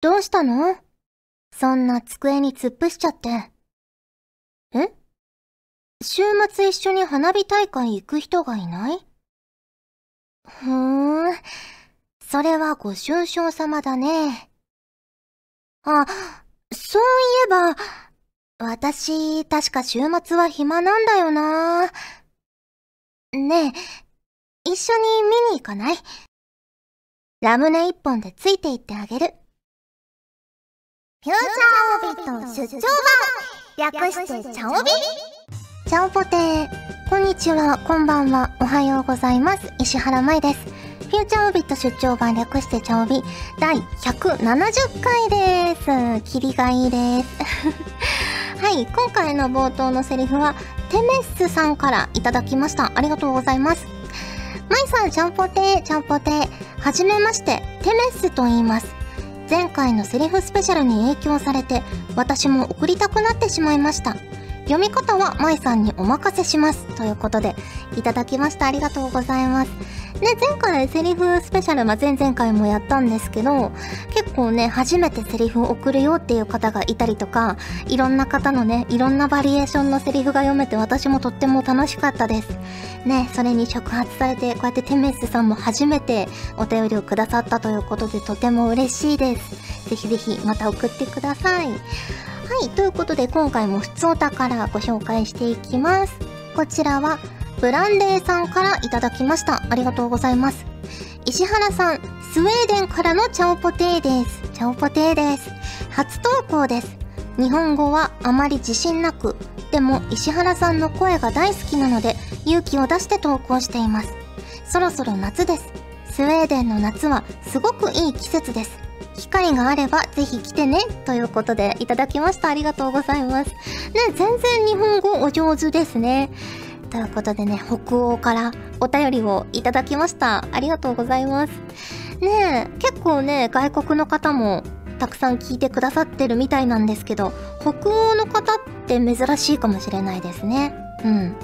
どうしたの？そんな机に突っ伏しちゃって。え？週末一緒に花火大会行く人がいない？ふーん。それはご愁傷様だね。あ、そういえば、私、確か週末は暇なんだよな。ねえ、一緒に見に行かない？ラムネ一本でついて行ってあげる。フューチャーオビット出張版略してチャオビチャオポテー。こんにちは、こんばんは、おはようございます。石原舞です。フューチャーオビット出張版略してチャオビ第170回です。キリがいいです。はい、今回の冒頭のセリフは、テメッスさんからいただきました。ありがとうございます。マイさん、ちゃんぽてー、ちゃんぽてー。はじめまして、テメッスと言います。前回のセリフスペシャルに影響されて、私も送りたくなってしまいました。読み方は舞さんにお任せします。ということで、いただきました。ありがとうございます。で、前回セリフスペシャル、まあ、前々回もやったんですけど、結構ね、初めてセリフを送るよっていう方がいたりとか、いろんな方のね、いろんなバリエーションのセリフが読めて私もとっても楽しかったです。ね、それに触発されて、こうやってテメスさんも初めてお便りをくださったということでとても嬉しいです。ぜひぜひまた送ってください。はい、ということで今回も普通お宝ご紹介していきます。こちらは、ブランデーさんからいただきました。ありがとうございます。石原さん、スウェーデンからのチャオポテーです。チャオポテーです。初投稿です。日本語はあまり自信なく、でも石原さんの声が大好きなので勇気を出して投稿しています。そろそろ夏です。スウェーデンの夏はすごくいい季節です。機会があればぜひ来てね。ということでいただきました。ありがとうございます。ね、全然日本語お上手ですね。ということでね、北欧からお便りをいただきました。ありがとうございます。ねえ、結構ね、外国の方もたくさん聞いてくださってるみたいなんですけど、北欧の方って珍しいかもしれないですね。うん。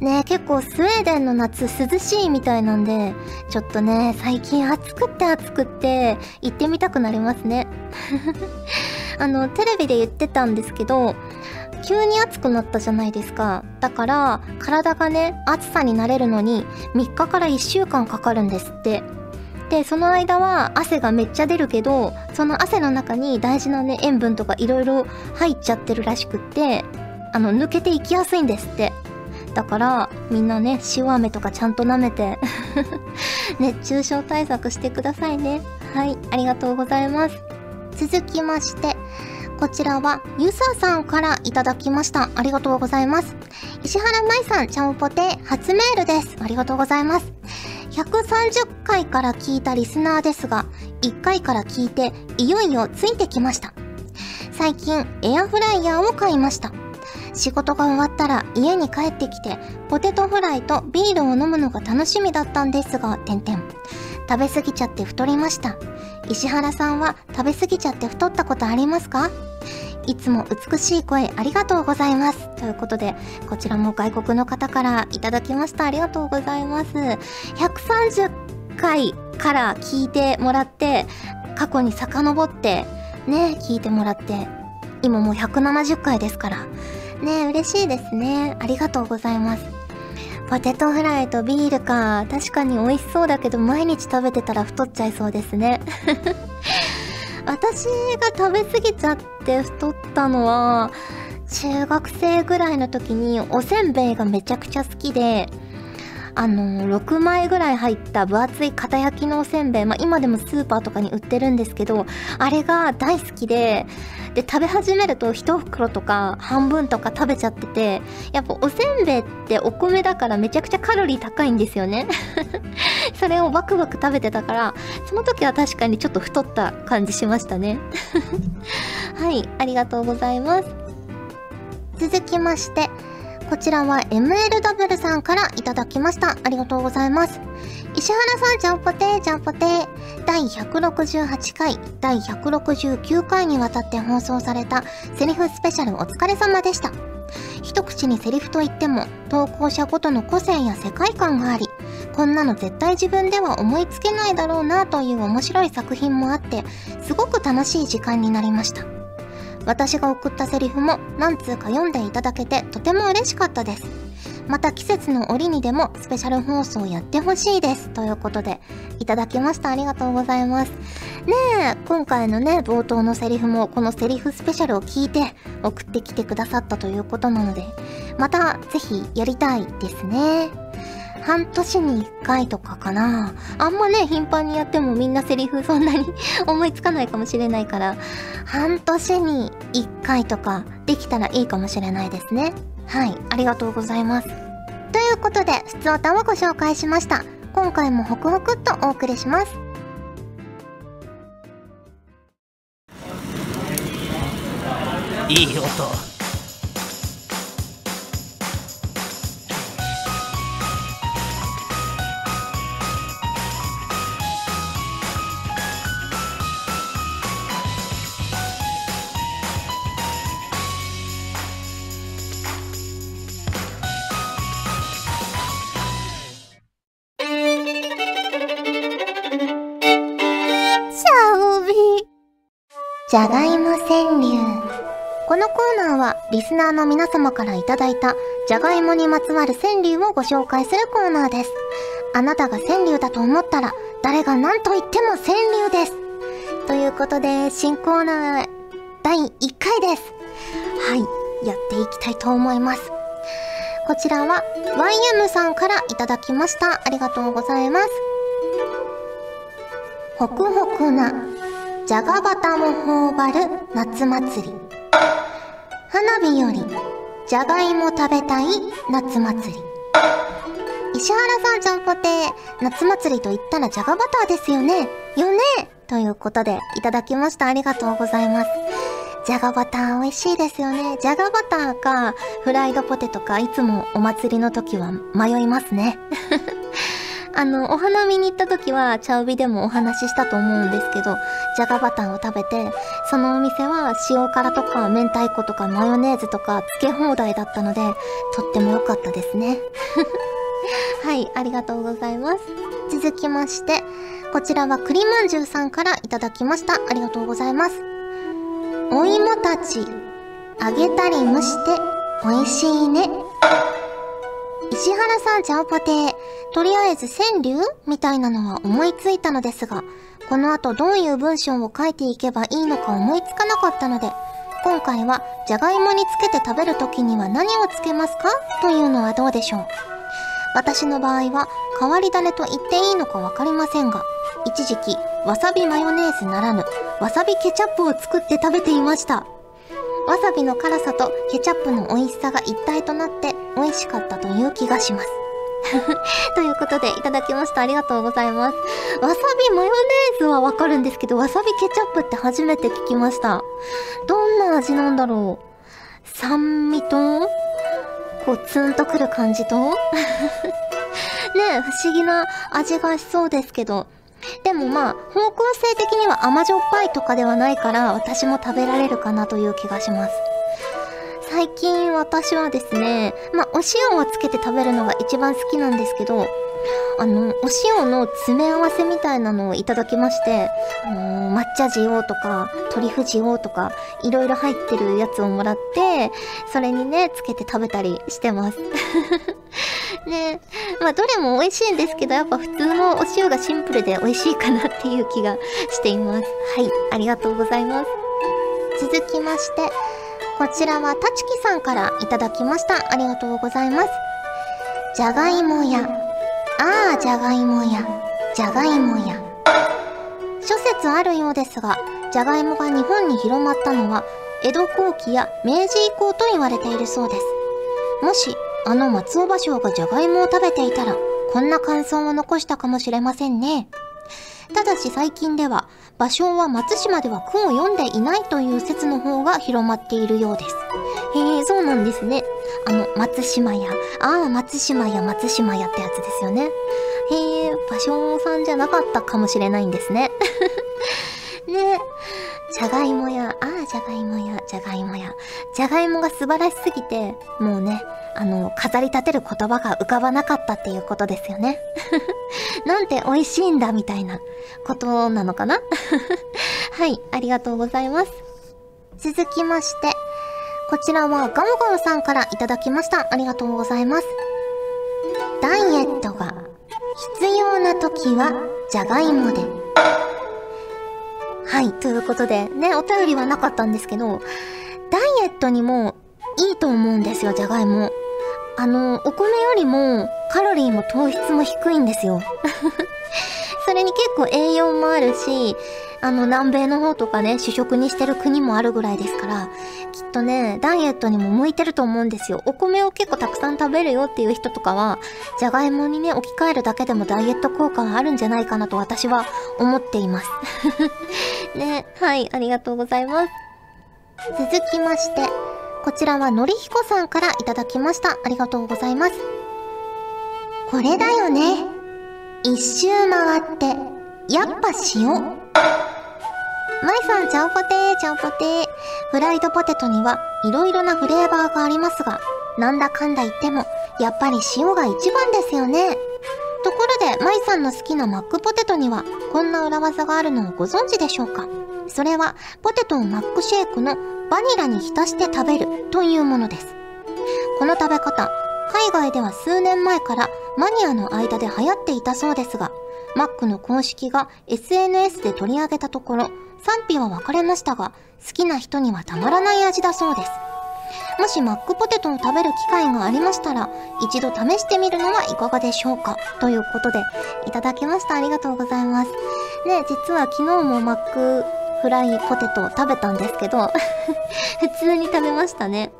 ね結構スウェーデンの夏涼しいみたいなんで、ちょっとね、最近暑くって暑くって行ってみたくなりますね。あの、テレビで言ってたんですけど、急に暑くなったじゃないですか。だから、体がね、暑さに慣れるのに3日から1週間かかるんですって。で、その間は汗がめっちゃ出るけど、その汗の中に大事なね、塩分とか色々入っちゃってるらしくって、あの、抜けていきやすいんですって。だからみんなね塩飴とかちゃんと舐めて 熱中症対策してくださいねはいありがとうございます続きましてこちらはゆささんからいただきました。ありがとうございます。石原舞さんちゃんぽて初メールです。ありがとうございます。130回から聞いたリスナーですが1回から聞いていよいよついてきました。最近エアフライヤーを買いました。仕事が終わったら家に帰ってきて、ポテトフライとビールを飲むのが楽しみだったんですが、てんてん。食べ過ぎちゃって太りました。石原さんは食べ過ぎちゃって太ったことありますか？いつも美しい声ありがとうございます。ということで、こちらも外国の方からいただきました。ありがとうございます。130回から聞いてもらって、過去に遡って、ね、聞いてもらって、今もう170回ですから、ね嬉しいですね。ありがとうございます。ポテトフライとビールか。確かに美味しそうだけど、毎日食べてたら太っちゃいそうですね。私が食べ過ぎちゃって太ったのは、中学生ぐらいの時におせんべいがめちゃくちゃ好きで、あの6枚ぐらい入った分厚い片焼きのおせんべい、まあ、今でもスーパーとかに売ってるんですけど、あれが大好きで、で、食べ始めると一袋とか半分とか食べちゃってて、やっぱおせんべいってお米だからめちゃくちゃカロリー高いんですよね。それをバクバク食べてたから、その時は確かにちょっと太った感じしましたね。はい、ありがとうございます。続きまして、こちらは MLW さんからいただきました。ありがとうございます。石原さん、ジャンポテー、ジャンポテー。第168回、第169回にわたって放送されたセリフスペシャルお疲れ様でした。一口にセリフといっても、投稿者ごとの個性や世界観があり、こんなの絶対自分では思いつけないだろうなという面白い作品もあってすごく楽しい時間になりました私が送ったセリフも何通か読んでいただけてとても嬉しかったです。また季節の折にでもスペシャル放送やってほしいです。ということでいただきました。ありがとうございます。ねえ今回のね冒頭のセリフもこのセリフスペシャルを聞いて送ってきてくださったということなのでまたぜひやりたいですね。半年に1回とかかな。あんまね頻繁にやってもみんなセリフそんなに 思いつかないかもしれないから。半年に1回とかできたらいいかもしれないですね。はいありがとうございます。ということで普通歌をご紹介しました。今回もホクホクっとお送りします。いい音。じゃがいも川柳。このコーナーはリスナーの皆様からいただいたじゃがいもにまつわる川柳をご紹介するコーナーです。あなたが川柳だと思ったら誰が何と言っても川柳です。ということで新コーナー第1回です。はいやっていきたいと思います。こちらは YM さんからいただきました。ありがとうございます。ホクホクな。じゃがバタも頬張る夏祭り。花火よりじゃがいも食べたい夏祭り。石原さんちゃんぽて夏祭りと言ったらじゃがバターですよね。よね？ということでいただきました。ありがとうございます。じゃがバター美味しいですよね。じゃがバターかフライドポテトかいつもお祭りの時は迷いますね。あの、お花見に行った時は、チャウビでもお話ししたと思うんですけど、じゃがバターを食べて、そのお店は塩辛とか明太子とかマヨネーズとかつけ放題だったので、とっても良かったですね。はい、ありがとうございます。続きまして、こちらは栗まんじゅうさんからいただきました。ありがとうございます。お芋たち、揚げたり蒸して、美味しいね。石原さん、ジャオポテー。とりあえず川柳みたいなのは思いついたのですが、この後どういう文章を書いていけばいいのか思いつかなかったので、今回は、じゃがいもにつけて食べるときには何をつけますか？というのはどうでしょう。私の場合は、変わり種と言っていいのかわかりませんが、一時期、わさびマヨネーズならぬ、わさびケチャップを作って食べていました。わさびの辛さとケチャップの美味しさが一体となって美味しかったという気がします。ということで、いただきました。ありがとうございます。わさびマヨネーズはわかるんですけど、わさびケチャップって初めて聞きました。どんな味なんだろう？酸味と、こう、ツンとくる感じと？ねえ、不思議な味がしそうですけど。でもまあ、方向性的には甘じょっぱいとかではないから、私も食べられるかなという気がします。最近私はですね、まあ、お塩をつけて食べるのが一番好きなんですけど、あの、お塩の詰め合わせみたいなのをいただきまして、あの抹茶塩とか、トリュフ塩とか、いろいろ入ってるやつをもらって、それにね、つけて食べたりしてます。ねまあ、どれも美味しいんですけど、やっぱ普通のお塩がシンプルで美味しいかなっていう気がしています。はい、ありがとうございます。続きまして、こちらはたちきさんからいただきました。ありがとうございます。じゃがいもや。ああ、じゃがいもや。じゃがいもや。諸説あるようですが、じゃがいもが日本に広まったのは、江戸後期や明治以降と言われているそうです。もし、あの松尾芭蕉がじゃがいもを食べていたら、こんな感想を残したかもしれませんね。ただし最近では、芭蕉は松島では句を読んでいないという説の方が広まっているようです。へえ、そうなんですね。あの、松島屋。ああ、松島屋、松島屋ってやつですよね。へえ、芭蕉さんじゃなかったかもしれないんですね。ねじゃがいもや、ああ、じじゃがいもや、じゃがいもや。じゃがいもが素晴らしすぎて、もうね、あの、飾り立てる言葉が浮かばなかったっていうことですよね。なんて美味しいんだみたいなことなのかな？はい、ありがとうございます。続きまして、こちらはガムガムさんからいただきました。ありがとうございます。ダイエットが必要な時はじゃがいもで。はい、ということで、ね、お便りはなかったんですけど、ダイエットにもいいと思うんですよ、じゃがいも。あの、お米よりもカロリーも糖質も低いんですよ。それに結構栄養もあるし、あの、南米の方とかね、主食にしてる国もあるぐらいですから、きっとね、ダイエットにも向いてると思うんですよ。お米を結構たくさん食べるよっていう人とかは、じゃがいもにね、置き換えるだけでもダイエット効果はあるんじゃないかなと私は思っています。ね、はい、ありがとうございます。続きまして、こちらはのりひこさんからいただきました。ありがとうございます。これだよね。一周回って、やっぱ塩。マイさん、ちゃんぽてー、ちゃんぽてー。フライドポテトにはいろいろなフレーバーがありますが、なんだかんだ言っても、やっぱり塩が一番ですよね。ところで、マイさんの好きなマックポテトには、こんな裏技があるのをご存知でしょうか？それは、ポテトをマックシェイクのバニラに浸して食べるというものです。この食べ方、海外では数年前からマニアの間で流行っていたそうですが、マックの公式が SNS で取り上げたところ、賛否は分かれましたが、好きな人にはたまらない味だそうです。もしマックポテトを食べる機会がありましたら、一度試してみるのはいかがでしょうか？ということで、いただきました。ありがとうございます。ね、実は昨日もマックフライポテトを食べたんですけど 普通に食べましたね。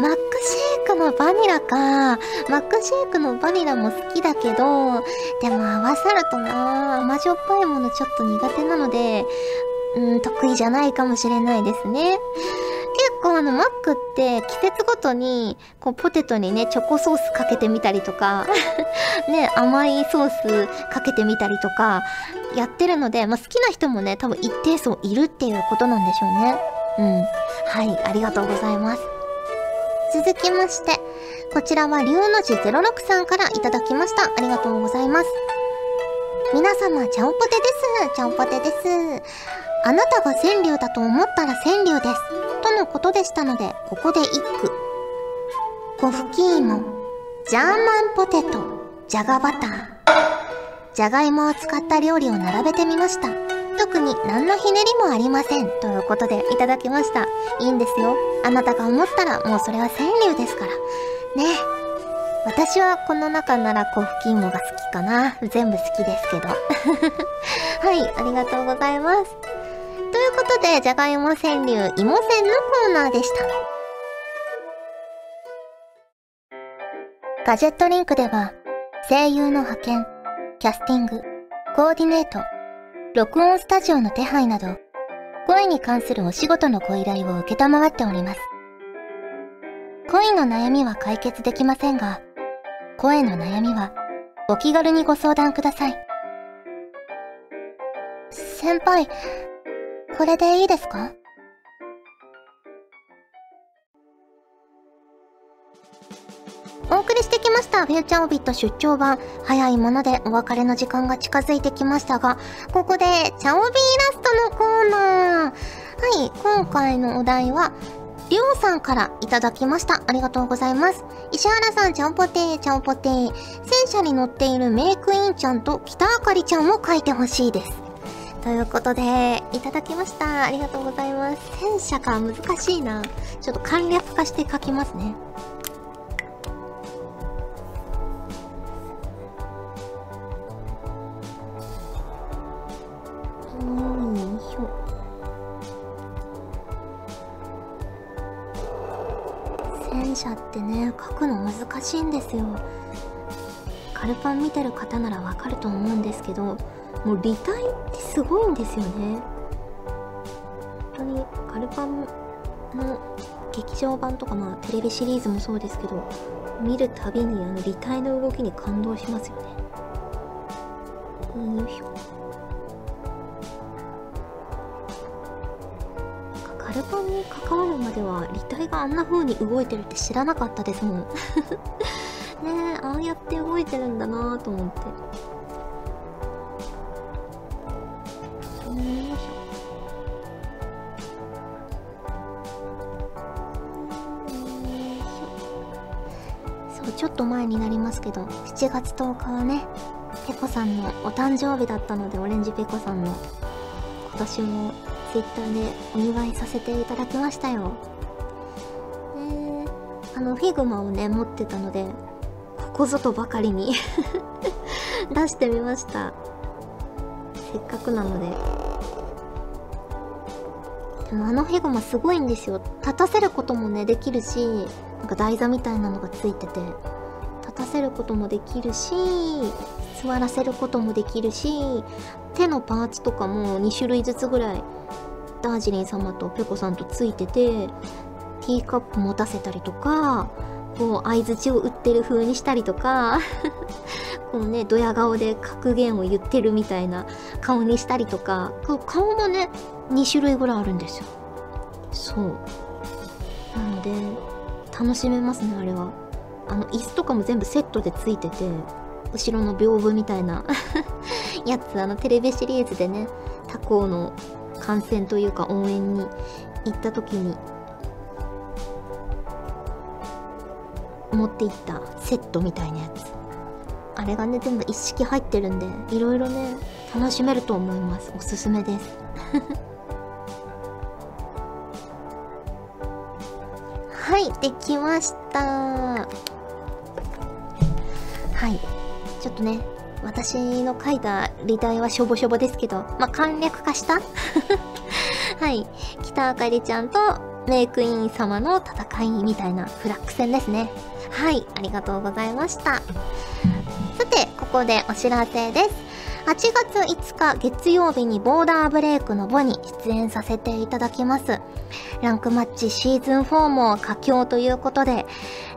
マックシェイクのバニラか。マックシェイクのバニラも好きだけど、でも合わさるとな甘じょっぱいものちょっと苦手なので、うん、得意じゃないかもしれないですね。結構あの、マックって季節ごとに、こう、ポテトにね、チョコソースかけてみたりとか ね、甘いソースかけてみたりとか、やってるので、まあ、好きな人もね、多分一定数いるっていうことなんでしょうね。うん。はい、ありがとうございます。続きまして、こちらは龍の字06さんからいただきました。ありがとうございます。皆様、ちゃんぽてです。ちゃんぽてです。あなたが川柳だと思ったら川柳です。とのことでしたので、ここで一句。コフキーモ、ジャーマンポテト、じゃがバター。じゃがいもを使った料理を並べてみました。特に何のひねりもありません。ということでいただきました。いいんですよ。あなたが思ったらもうそれは川柳ですから。ね私はこの中ならコフキーモが好きかな。全部好きですけど。はい、ありがとうございます。ということで、じゃがいも川柳、芋川のコーナーでした。ガジェットリンクでは、声優の派遣、キャスティング、コーディネート、録音スタジオの手配など、声に関するお仕事のご依頼を受けたまわっております。恋の悩みは解決できませんが、声の悩みはお気軽にご相談ください。先輩、これでいいですか？きました。フューチャーオビット出張版。早いものでお別れの時間が近づいてきましたが、ここで、チャオビーラストのコーナー。はい、今回のお題は、りょうさんからいただきました。ありがとうございます。石原さん、ちゃんぽてー、ちゃんぽてー。戦車に乗っているメイクインちゃんと北あかりちゃんを書いてほしいです。ということで、いただきました。ありがとうございます。戦車か、難しいな。ちょっと簡略化して書きますね。難しいんですよ。カルパン見てる方ならわかると思うんですけど、もう立体ってすごいんですよね。本当にカルパンの劇場版とかまあテレビシリーズもそうですけど見るたびにあの立体の動きに感動しますよね。よいしょ。書かカルパンに関わるまでは立体があんな風に動いてるって知らなかったですもん。ねえああやって動いてるんだなと思って。そうちょっと前になりますけど7月10日はねペコさんのお誕生日だったのでオレンジペコさんの今年も Twitter でお祝いさせていただきましたよ。え。ー、あの figma をね持ってたのでここぞとばかりに 出してみました。せっかくなので。でもあの figma すごいんですよ。立たせることもねできるしなんか台座みたいなのがついてて立たせることもできるし座らせることもできるし手のパーツとかも2種類ずつぐらいダージリン様とペコさんとついててティーカップ持たせたりとかこう相づちを打ってる風にしたりとか こうねドヤ顔で格言を言ってるみたいな顔にしたりとか顔もね2種類ぐらいあるんですよ。そう。なので楽しめますねあれは。あの椅子とかも全部セットでついてて後ろの屏風みたいな やつあのテレビシリーズでね他校の観戦というか応援に行った時に持っていったセットみたいなやつ。あれがね全部一式入ってるんでいろいろね楽しめると思います。おすすめです。はいできました。はいちょっとね私の書いたリタイはしょぼしょぼですけど、まあ、簡略化した？はい。北あかりちゃんとメイクイン様の戦いみたいなフラッグ戦ですね。はい。ありがとうございました。さて、ここでお知らせです。8月5日月曜日にボーダーブレイクのボに出演させていただきます。ランクマッチシーズン4も佳境ということで、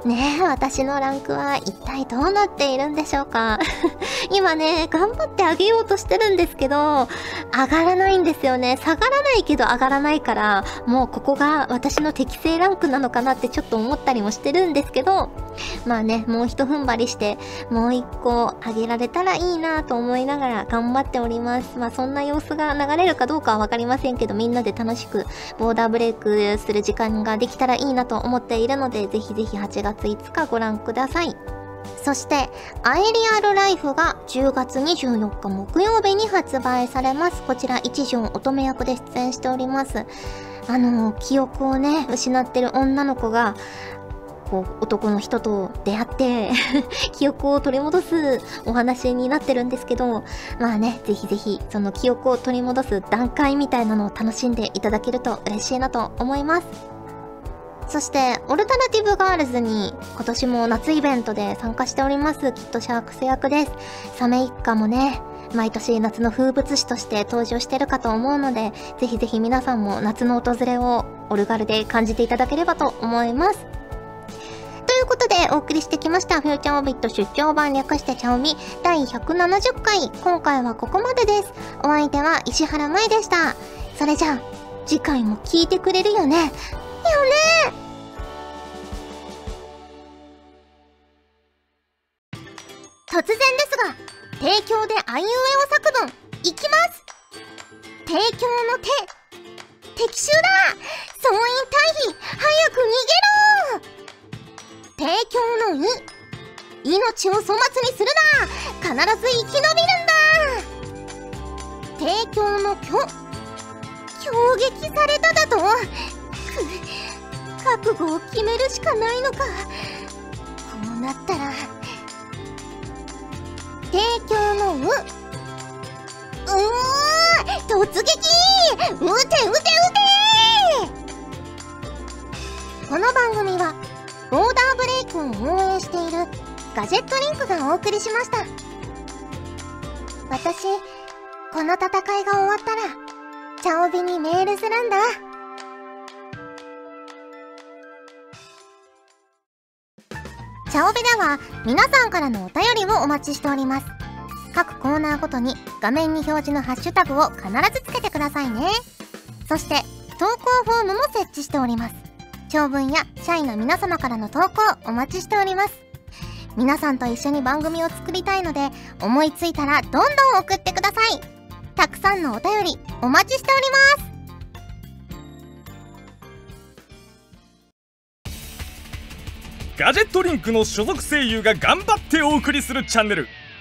ねえ、私のランクは一体どうなっているんでしょうか？今ね、頑張ってあげようとしてるんですけど、上がらないんですよね。下がらないけど上がらないから、もうここが私の適正ランクなのかなってちょっと思ったりもしてるんですけど、まあね、もう一踏ん張りして、もう一個上げられたらいいなと思いながら頑張っております。まあそんな様子が流れるかどうかはわかりませんけど、みんなで楽しくボーダーブレイクする時間ができたらいいなと思っているので、ぜひぜひ8月5日ご覧ください。そして、アイリアルライフが10月24日木曜日に発売されます。こちら一条乙女役で出演しております。あの、記憶をね、失ってる女の子が、こう、男の人と出会って 記憶を取り戻すお話になってるんですけど、まあね、ぜひぜひ、その記憶を取り戻す段階みたいなのを楽しんでいただけると嬉しいなと思います。そして、オルタナティブガールズに今年も夏イベントで参加しております、きっとシャークス役です。サメ一家もね、毎年夏の風物詩として登場してるかと思うので、ぜひぜひ皆さんも夏の訪れをオルガルで感じていただければと思います。ということでお送りしてきましたフューチャーオビット出張版略してチャオミ第170回。今回はここまでです。お相手は石原舞でした。それじゃあ次回も聞いてくれるよね。よね。突然ですが提供であいうえお作文いきます。提供の手敵襲だ。総員退避早く逃げろ。提供の「い」命を粗末にするな。必ず生き延びるんだ。提供の「虚」攻撃されただとく覚悟を決めるしかないのか。こうなったら突撃撃て撃て撃てこの番組はボーダーブレイクを応援しているガジェットリンクがお送りしました。私この戦いが終わったらチャオビにメールするんだ。チャオビでは皆さんからのお便りをお待ちしております。各コーナーごとに画面に表示のハッシュタグを必ずつけてくださいね。そして投稿フォームも設置しております。長文や社員の皆様からの投稿お待ちしております。皆さんと一緒に番組を作りたいので思いついたらどんどん送ってください。たくさんのお便りお待ちしております。ガジェットリンクの所属声優が頑張ってお送りするチャンネル。